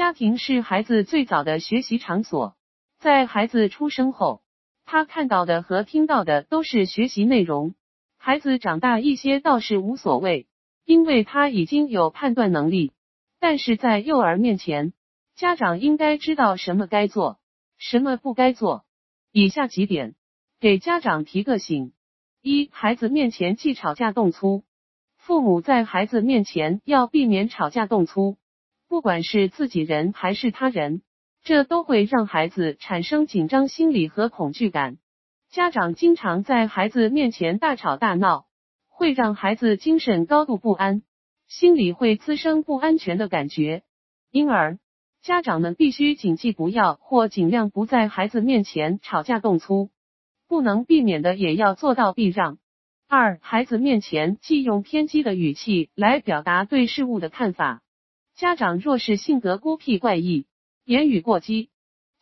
家庭是孩子最早的学习场所，在孩子出生后，他看到的和听到的都是学习内容。孩子长大一些倒是无所谓，因为他已经有判断能力。但是在幼儿面前，家长应该知道什么该做，什么不该做。以下几点给家长提个醒：一、孩子面前忌吵架动粗，父母在孩子面前要避免吵架动粗。不管是自己人还是他人，这都会让孩子产生紧张心理和恐惧感。家长经常在孩子面前大吵大闹，会让孩子精神高度不安，心里会滋生不安全的感觉。因而，家长们必须谨记不要或尽量不在孩子面前吵架动粗，不能避免的也要做到避让。二、孩子面前忌用偏激的语气来表达对事物的看法。家长若是性格孤僻怪异，言语过激，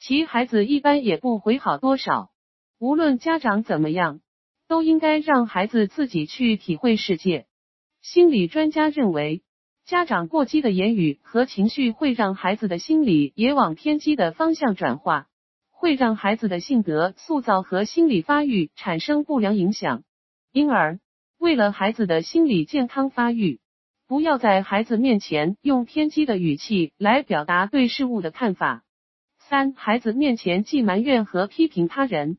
其孩子一般也不会好多少。无论家长怎么样，都应该让孩子自己去体会世界。心理专家认为，家长过激的言语和情绪会让孩子的心理也往偏激的方向转化，会让孩子的性格塑造和心理发育产生不良影响。因而，为了孩子的心理健康发育。不要在孩子面前用偏激的语气来表达对事物的看法。三、孩子面前既埋怨和批评他人，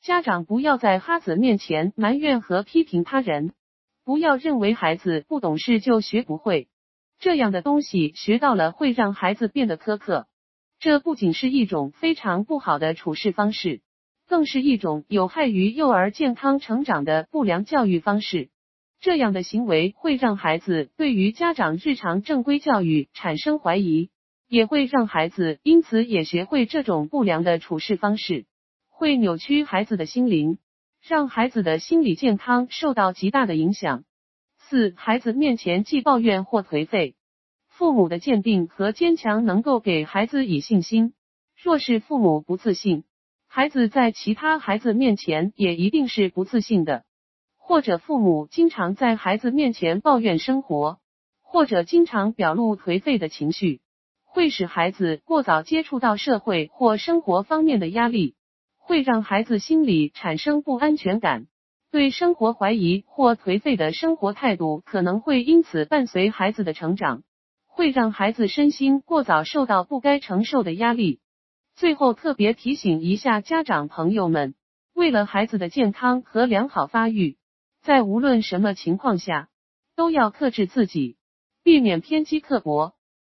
家长不要在哈子面前埋怨和批评他人。不要认为孩子不懂事就学不会，这样的东西学到了会让孩子变得苛刻。这不仅是一种非常不好的处事方式，更是一种有害于幼儿健康成长的不良教育方式。这样的行为会让孩子对于家长日常正规教育产生怀疑，也会让孩子因此也学会这种不良的处事方式，会扭曲孩子的心灵，让孩子的心理健康受到极大的影响。四、孩子面前既抱怨或颓废，父母的坚定和坚强能够给孩子以信心。若是父母不自信，孩子在其他孩子面前也一定是不自信的。或者父母经常在孩子面前抱怨生活，或者经常表露颓废的情绪，会使孩子过早接触到社会或生活方面的压力，会让孩子心里产生不安全感，对生活怀疑或颓废的生活态度可能会因此伴随孩子的成长，会让孩子身心过早受到不该承受的压力。最后特别提醒一下家长朋友们，为了孩子的健康和良好发育。在无论什么情况下，都要克制自己，避免偏激刻薄。